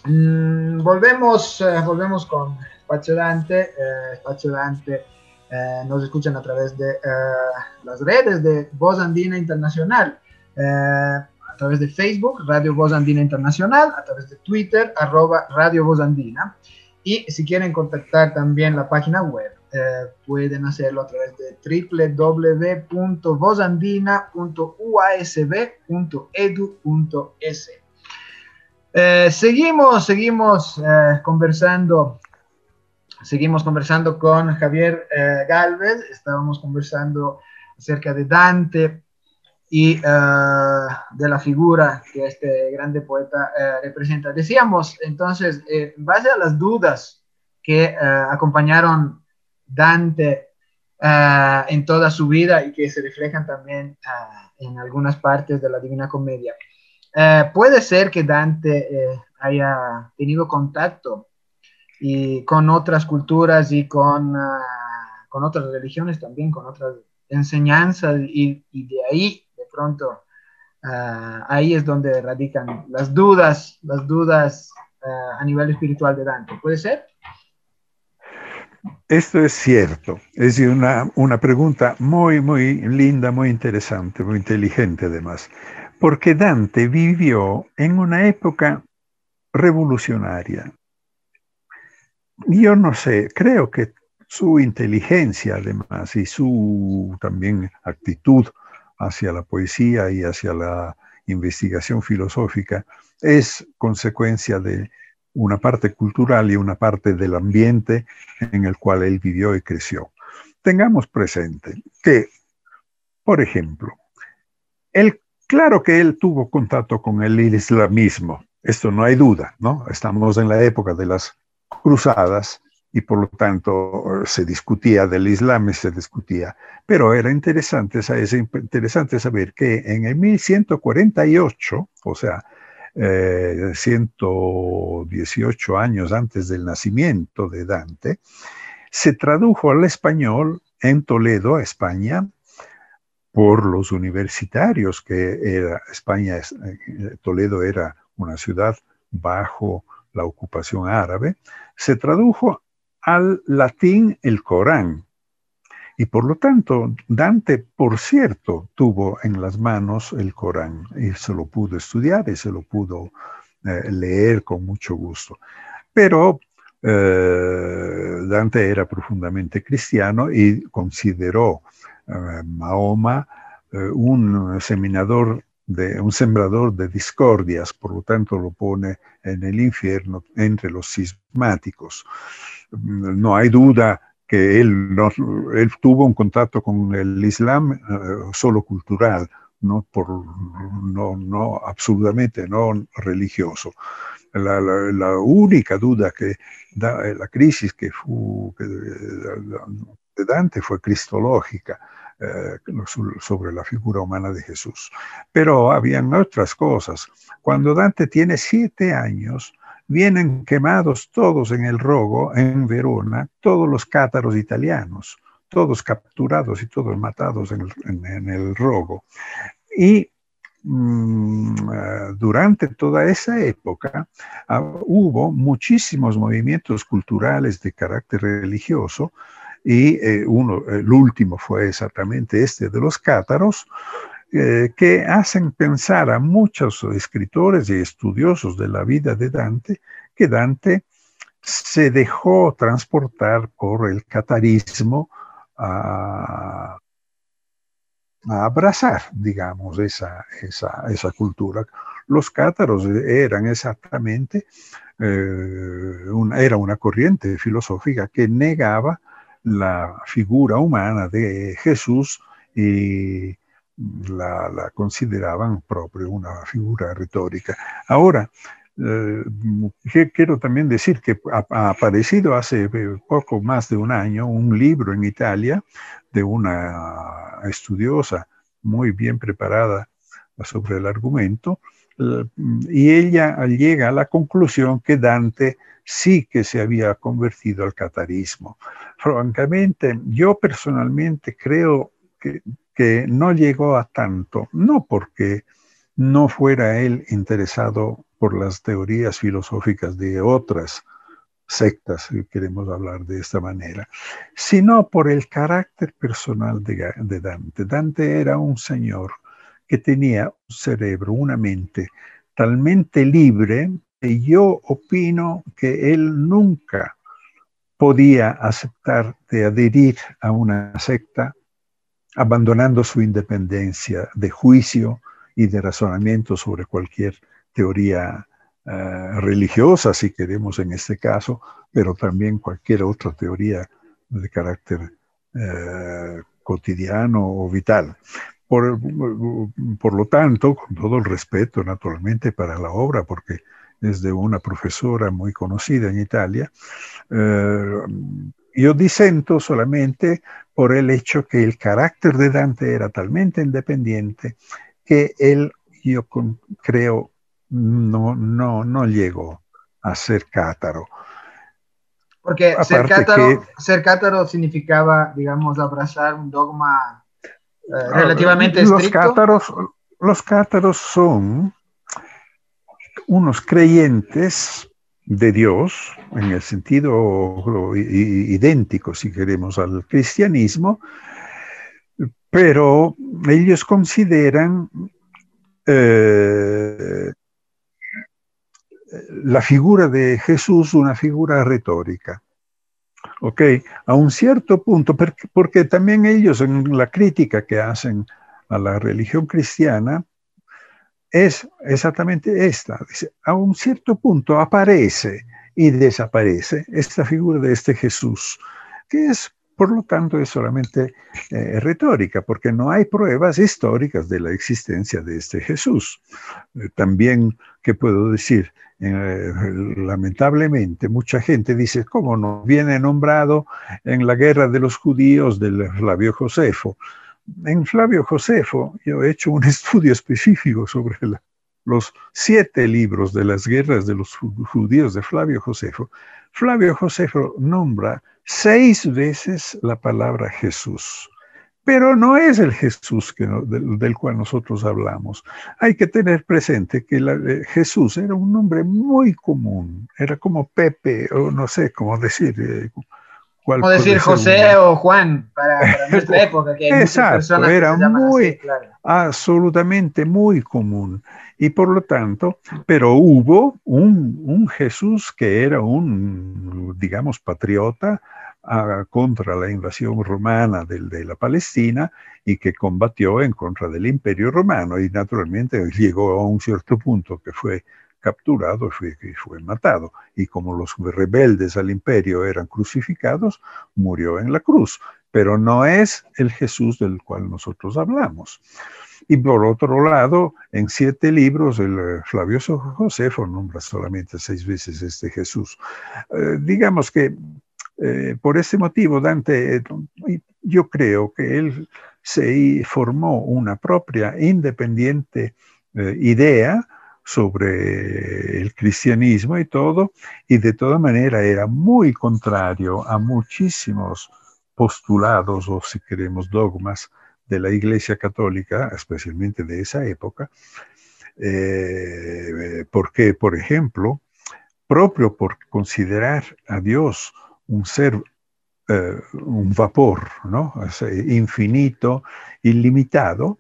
Mm, volvemos, eh, volvemos con Espacio Dante. Espacio Dante nos escuchan a través de las redes de Voz Andina Internacional a través de Facebook, Radio Voz Andina Internacional, a través de Twitter, arroba Radio Voz Andina. Y si quieren contactar también la página web, eh, pueden hacerlo a través de www.vozandina.uasb.edu.es. Eh, seguimos, seguimos eh, conversando, seguimos conversando con Javier Galvez, estábamos conversando acerca de Dante, y eh, de la figura que este grande poeta eh, representa. Decíamos entonces, eh, en base a las dudas que acompañaron Dante en toda su vida y que se reflejan también en algunas partes de la Divina Comedia, puede ser que Dante haya tenido contacto y con otras culturas y con, con otras religiones también, con otras enseñanzas y, y de ahí pronto ah, ahí es donde radican las dudas, las dudas ah, a nivel espiritual de Dante. ¿Puede ser? Esto es cierto, es una, una pregunta muy, muy linda, muy interesante, muy inteligente además, porque Dante vivió en una época revolucionaria. Yo no sé, creo que su inteligencia además y su también actitud hacia la poesía y hacia la investigación filosófica es consecuencia de una parte cultural y una parte del ambiente en el cual él vivió y creció. Tengamos presente que, por ejemplo, él, claro que él tuvo contacto con el islamismo, esto no hay duda, ¿no? Estamos en la época de las cruzadas y por lo tanto se discutía del Islam y se discutía. Pero era interesante, es interesante saber que en el 1148, o sea, 118 eh, años antes del nacimiento de Dante, se tradujo al español en Toledo, España, por los universitarios, que era España, eh, Toledo era una ciudad bajo la ocupación árabe, se tradujo al latín el Corán. Y por lo tanto, Dante, por cierto, tuvo en las manos el Corán y se lo pudo estudiar y se lo pudo eh, leer con mucho gusto. Pero eh, Dante era profundamente cristiano y consideró eh, Mahoma un seminador de un sembrador de discordias, por lo tanto lo pone en el infierno entre los cismáticos no hay duda que él, tuvo un contacto con el Islam eh, solo cultural, no, por, no, no absolutamente no religioso. La, única duda que da eh, la crisis que fu de Dante fue cristológica eh, sobre la figura humana de Jesús. Pero habían otras cosas. Cuando Dante tiene siete años, vienen quemados todos en el rogo, en Verona, todos los cátaros italianos, todos capturados y todos matados en el, rogo. Y mm, eh, durante toda esa época ah, hubo muchísimos movimientos culturales de carácter religioso y eh, uno, el último fue exactamente este de los cátaros, eh, que hacen pensar a muchos escritores y estudiosos de la vida de Dante que Dante se dejó transportar por el catarismo a, abrazar, digamos, esa, esa, cultura. Los cátaros eran exactamente, eh, una, era una corriente filosófica que negaba la figura humana de Jesús y la, consideraban propio una figura retórica. Ahora, eh, quiero también decir que ha, aparecido hace eh, poco más de un año un libro en Italia de una estudiosa muy bien preparada sobre el argumento, y ella llega a la conclusión que Dante sí que se había convertido al catarismo. Francamente, yo personalmente creo que, que no llegó a tanto, no porque no fuera él interesado por las teorías filosóficas de otras sectas, si queremos hablar de esta manera, sino por el carácter personal de, de Dante. Dante era un señor que tenía un cerebro, una mente talmente libre que yo opino que él nunca podía aceptar de adherir a una secta abandonando su independencia de juicio y de razonamiento sobre cualquier teoría eh, religiosa, si queremos en este caso, pero también cualquier otra teoría de carácter eh, cotidiano o vital. Por, por, lo tanto, con todo el respeto naturalmente para la obra, porque es de una profesora muy conocida en Italia, eh, yo disento solamente por el hecho que el carácter de Dante era talmente independiente que él, yo creo, no, no, no llegó a ser cátaro. Porque ser cátaro, significaba, digamos, abrazar un dogma eh, ah, relativamente los estricto. Cátaros, los cátaros son unos creyentes de Dios, en el sentido idéntico, si queremos, al cristianismo, pero ellos consideran eh, la figura de Jesús una figura retórica. ¿Ok? A un cierto punto, porque, porque también ellos en la crítica que hacen a la religión cristiana, es exactamente esta. Dice, a un cierto punto aparece y desaparece esta figura de este Jesús, que es, por lo tanto, es solamente eh, retórica, porque no hay pruebas históricas de la existencia de este Jesús. Eh, también, ¿qué puedo decir? Eh, lamentablemente, mucha gente dice, ¿cómo no? Viene nombrado en la guerra de los judíos del Flavio Josefo en Flavio Josefo yo he hecho un [laughs] estudio específico sobre los siete libros de las guerras de los judíos de Flavio Josefo. Flavio Josefo nombra seis veces la palabra Jesús, pero no es el Jesús del, cual nosotros hablamos. Hay que tener presente que eh, Jesús era un nombre muy común, era como Pepe, o no sé cómo [laughs] decir. Eh, como decir José o Juan para, nuestra [laughs] época, que hay Exacto, personas era muy, absolutamente muy común. Y por lo tanto, pero hubo un, un Jesús que era un, digamos, patriota ah, contra la invasión romana de, de la Palestina y que combatió en contra del imperio romano y naturalmente llegó a un cierto punto que fue capturado y fue, matado. Y como los rebeldes al imperio eran crucificados, murió en la cruz. Pero no es el Jesús del cual nosotros hablamos. Y por otro lado, en siete libros, el eh, Flavio Josefo nombra solamente seis veces este Jesús. Eh, digamos que eh, por ese motivo Dante, yo creo que él se formó una propia independiente idea sobre el cristianismo y todo, y de toda manera era muy contrario a muchísimos postulados o si queremos dogmas de la Iglesia Católica, especialmente de esa época, eh, porque, por ejemplo, propio por considerar a Dios un ser, eh, un vapor, ¿no? infinito, ilimitado,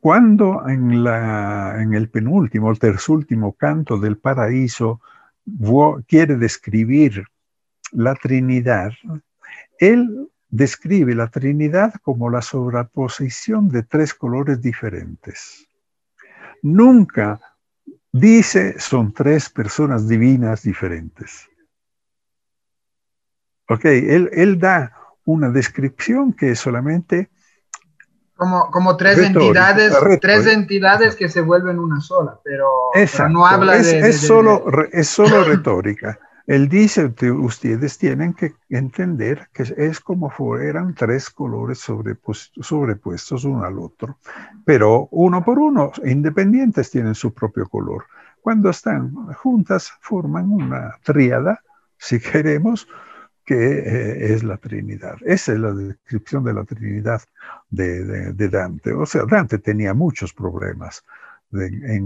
cuando en, el penúltimo, el terzúltimo canto del paraíso quiere describir la Trinidad, él describe la Trinidad como la sobreposición de tres colores diferentes. Nunca dice son tres personas divinas diferentes. Ok, él da una descripción que es solamente como, como tres entidades, tres entidades que se vuelven una sola, pero, no habla es, de, es, solo, es solo retórica. Él dice, ustedes tienen que entender que es como fueran tres colores sobrepuestos uno al otro, pero uno por uno, independientes, tienen su propio color. Cuando están juntas, forman una tríada, si queremos, que eh, es la Trinidad. Esa es la descripción de la Trinidad de, Dante. O sea, Dante tenía muchos problemas eh,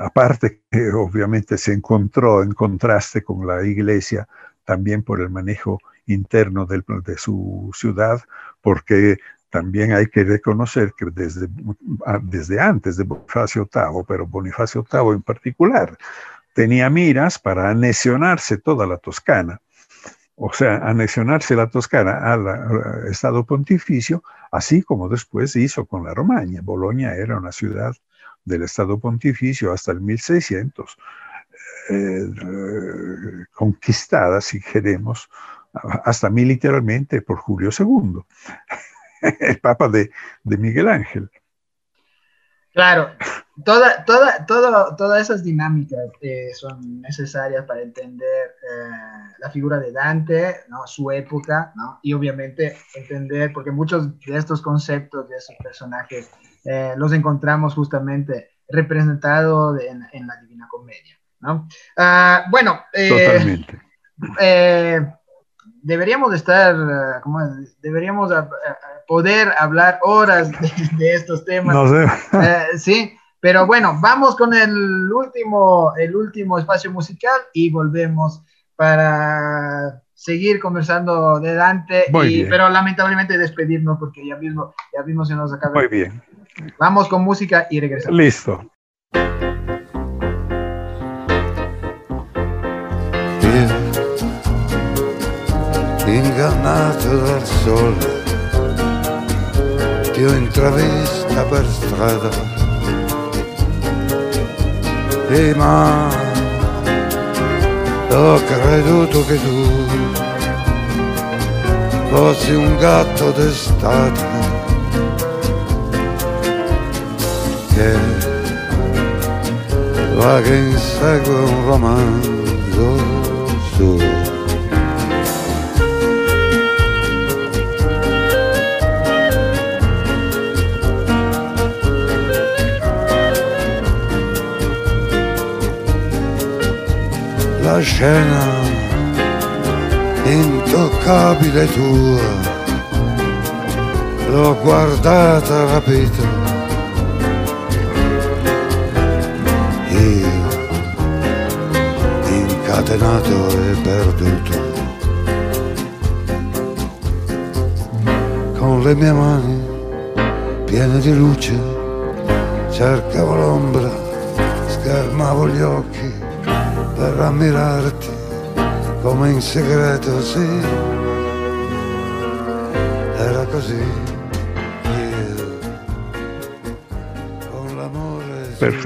aparte que [laughs] obviamente se encontró en contraste con la iglesia también por el manejo interno de su ciudad, porque también hay que reconocer que desde, desde antes de Bonifacio VIII, pero Bonifacio VIII en particular, tenía miras para anexionarse toda la Toscana, o sea, anexionarse la Toscana al Estado pontificio, así como después hizo con la Romaña. Bolonia era una ciudad del Estado Pontificio hasta el 1600, eh, conquistada, si queremos, hasta militarmente por Julio II, [laughs] el Papa de, Miguel Ángel. Claro, toda, toda, todas esas dinámicas eh, son necesarias para entender eh, la figura de Dante, ¿no? su época, ¿no? y obviamente entender, porque muchos de estos conceptos de esos personajes eh, los encontramos justamente representados en, la Divina Comedia. ¿no? Ah, bueno, eh, eh, deberíamos estar, como deberíamos poder hablar horas de, estos temas. No sé. sí, pero bueno, vamos con el último, el último espacio musical y volvemos para seguir conversando de Dante, pero lamentablemente despedirnos porque ya mismo, ya mismo se nos acaba. Muy bien. Vamos con música y regresamos. Listo. Ingannato dal sole, ti ho intravista per strada. E ma ho creduto che tu fossi un gatto d'estate che va che insegue un romanzo La scena intoccabile tua, l'ho guardata rapita scatenato e perduto. Con le mie mani piene di luce cercavo l'ombra, schermavo gli occhi per ammirarti come in segreto, sì, era così.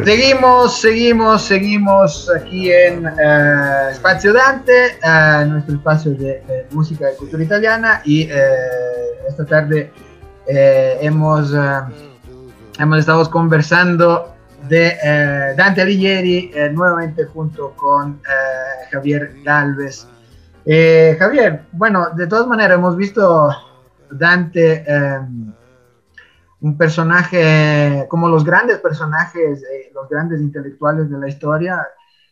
Seguimos, seguimos, seguimos aquí en uh, Espacio Dante, uh, nuestro espacio de, de, música y cultura italiana. Y uh, esta tarde hemos, hemos estado conversando de Dante Alighieri nuevamente junto con Javier Galvez. Javier, bueno, de todas maneras hemos visto Dante un personaje como los grandes personajes, eh, los grandes intelectuales de la historia,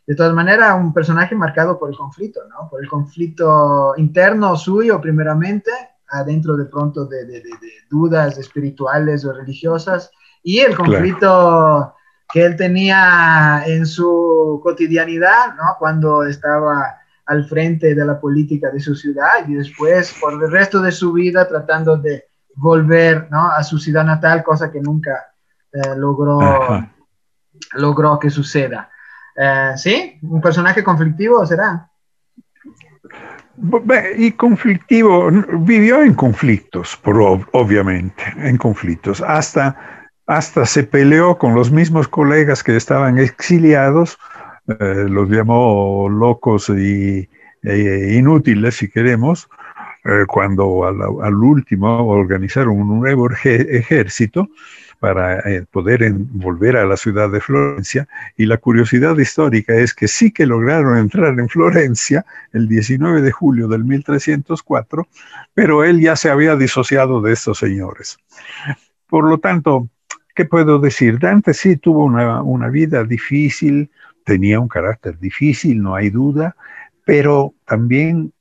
de todas maneras, un personaje marcado por el conflicto, ¿no? Por el conflicto interno suyo, primeramente, adentro de pronto de, de, de, dudas espirituales o religiosas, y el conflicto que él tenía en su cotidianidad, ¿no? Cuando estaba al frente de la política de su ciudad y después por el resto de su vida tratando de volver ¿no? a su ciudad natal, cosa que nunca eh, logró, logró que suceda. Eh, ¿Sí? ¿Un personaje conflictivo será? Y conflictivo, vivió en conflictos, por, obviamente, en conflictos. Hasta, hasta se peleó con los mismos colegas que estaban exiliados, eh, los llamó locos y e inútiles, si queremos, eh, cuando al, último organizaron un nuevo ejército, para eh, poder volver a la ciudad de Florencia. Y la curiosidad histórica es que sí que lograron entrar en Florencia el 19 de julio del 1304, pero él ya se había disociado de estos señores. Por lo tanto, ¿qué puedo decir? Dante sí tuvo una, vida difícil, tenía un carácter difícil, no hay duda, pero también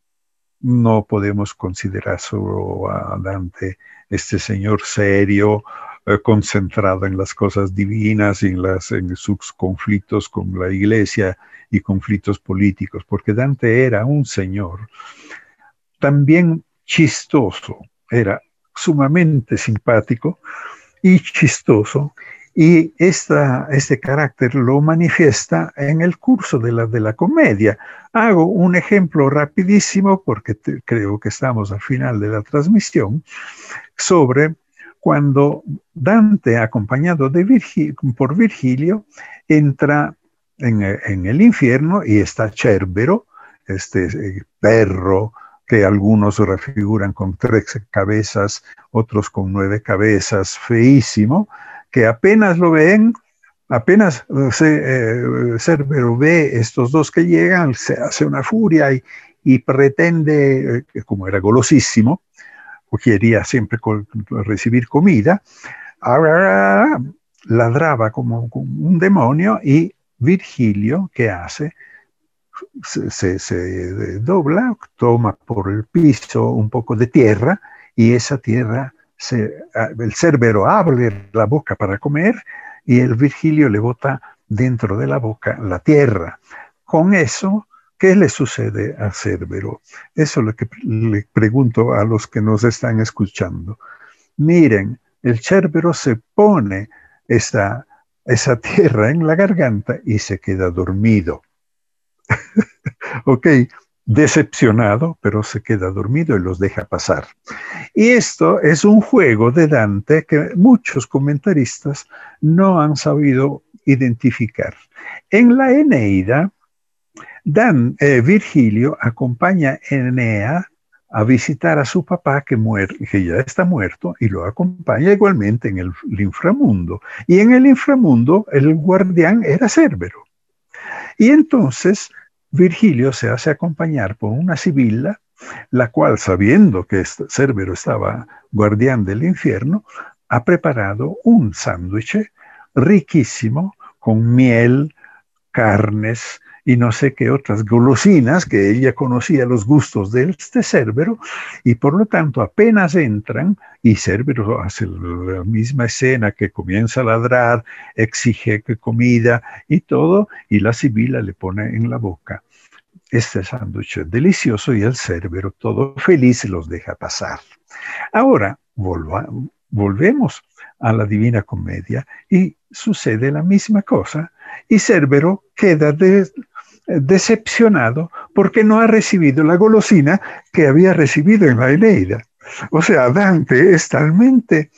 no podemos considerar solo a Dante este señor serio, eh, concentrado en las cosas divinas y en sus conflictos con la iglesia y conflictos políticos, porque Dante era un señor también chistoso, era sumamente simpático y chistoso, y este carácter lo manifiesta en el curso de la, de la comedia. Hago un ejemplo rapidísimo porque creo que estamos al final de la transmisión sobre cuando Dante, acompañado de por Virgilio, entra en, en, el infierno y está Cerbero, este eh, perro que algunos refiguran con tres cabezas, otros con nueve cabezas, feísimo, que apenas lo ven, apenas eh, Cerbero ve estos dos que llegan, se hace una furia y, y pretende, eh, como era golosísimo, o quería siempre recibir comida, ladraba como, un demonio y Virgilio, ¿qué hace? Se, se, dobla, toma por el piso un poco de tierra y esa tierra, el cerbero abre la boca para comer y el Virgilio le bota dentro de la boca la tierra. Con eso ¿Qué le sucede a Cerbero? Eso es lo que le pregunto a los que nos están escuchando. Miren, el Cerbero se pone esa [laughs] tierra en la garganta y se queda dormido. Ok, decepcionado, pero se queda dormido y los deja pasar. Y esto es un juego de Dante que muchos comentaristas no han sabido identificar. En la Eneida, eh, Virgilio acompaña a Enea a visitar a su papá que, que ya está muerto y lo acompaña igualmente en el, inframundo. Y en el inframundo el guardián era Cerbero. Y entonces Virgilio se hace acompañar por una sibila, la cual, sabiendo que Cerbero estaba guardián del infierno, ha preparado un sándwich riquísimo con miel, carnes, y no sé qué otras golosinas, que ella conocía los gustos de este Cerbero, y por lo tanto apenas entran, y Cerbero hace la misma escena que comienza a ladrar, exige comida y todo, y la Sibila le pone en la boca este sándwich delicioso y el Cerbero todo feliz los deja pasar. Ahora, volvemos a la Divina Comedia y sucede la misma cosa y Cerbero queda de, decepcionado porque no ha recibido la golosina que había recibido en la Eneida. O sea, Dante es talmente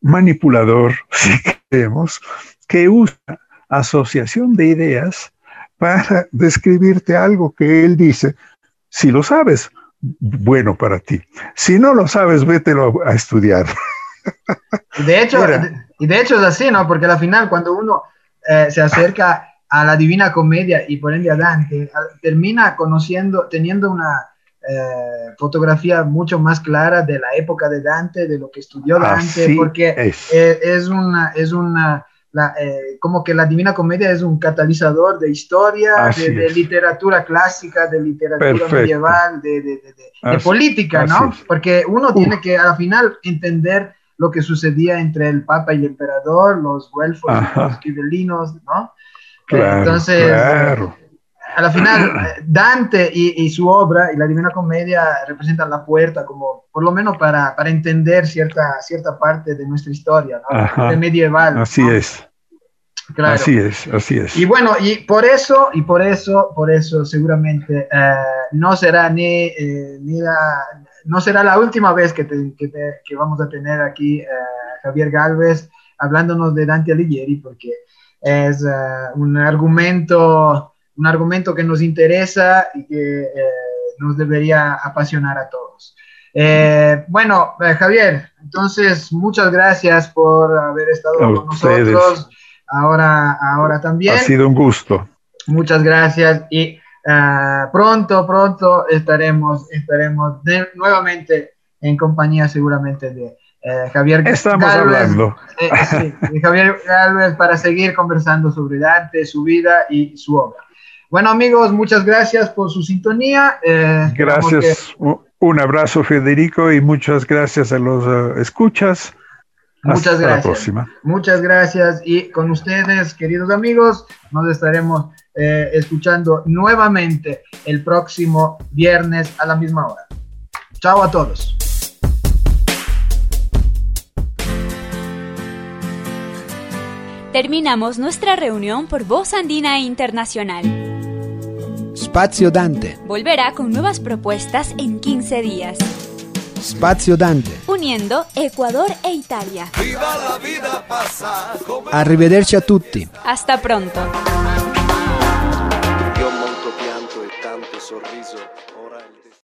manipulador, [laughs] si queremos, que usa asociación de ideas para describirte algo que él dice. Si lo sabes, bueno para ti. Si no lo sabes, vételo a estudiar. De hecho, y de hecho es así, ¿no? Porque al final cuando uno eh, se acerca a la Divina Comedia y por ende a Dante, termina conociendo, teniendo una eh, fotografía mucho más clara de la época de Dante, de lo que estudió Dante, porque es. Eh, es. una, es una eh, como que la Divina Comedia es un catalizador de historia, de, literatura clásica, de literatura medieval, de, de política, ¿no? Porque uno tiene que al final entender lo que sucedía entre el Papa y el Emperador, los güelfos, los gibelinos, ¿no? Entonces, a la final, [clears throat] Dante y, su obra y la Divina Comedia representan la puerta como, por lo menos para, para entender cierta, cierta parte de nuestra historia, ¿no? medieval. Así es. Así es, así es. Y bueno, y por eso, y por eso, por eso seguramente eh, no será ni, eh, ni la, no será la última vez que, que, que vamos a tener aquí eh, Javier Galvez hablándonos de Dante Alighieri, porque es eh, un, argumento, un argumento que nos interesa y que eh, nos debería apasionar a todos. Eh, bueno, eh, Javier, entonces muchas gracias por haber estado con nosotros. Ahora, ahora también. Ha sido un gusto. Muchas gracias y pronto, pronto estaremos, estaremos nuevamente en compañía seguramente de eh, Javier Estamos hablando. Javier Galvez para seguir conversando sobre Dante, su vida y su obra. Bueno amigos, muchas gracias por su sintonía. gracias. Un abrazo, Federico, y muchas gracias a los uh, escuchas. Muchas gracias. la próxima. Muchas gracias. Y con ustedes, queridos amigos, nos estaremos eh, escuchando nuevamente el próximo viernes a la misma hora. Chao a todos. Terminamos nuestra reunión por Voz Andina Internacional. Spazio Dante. Volverá con nuevas propuestas en 15 días. Spazio Dante. Uniendo Ecuador e Italia. Arrivederci a tutti. Hasta pronto.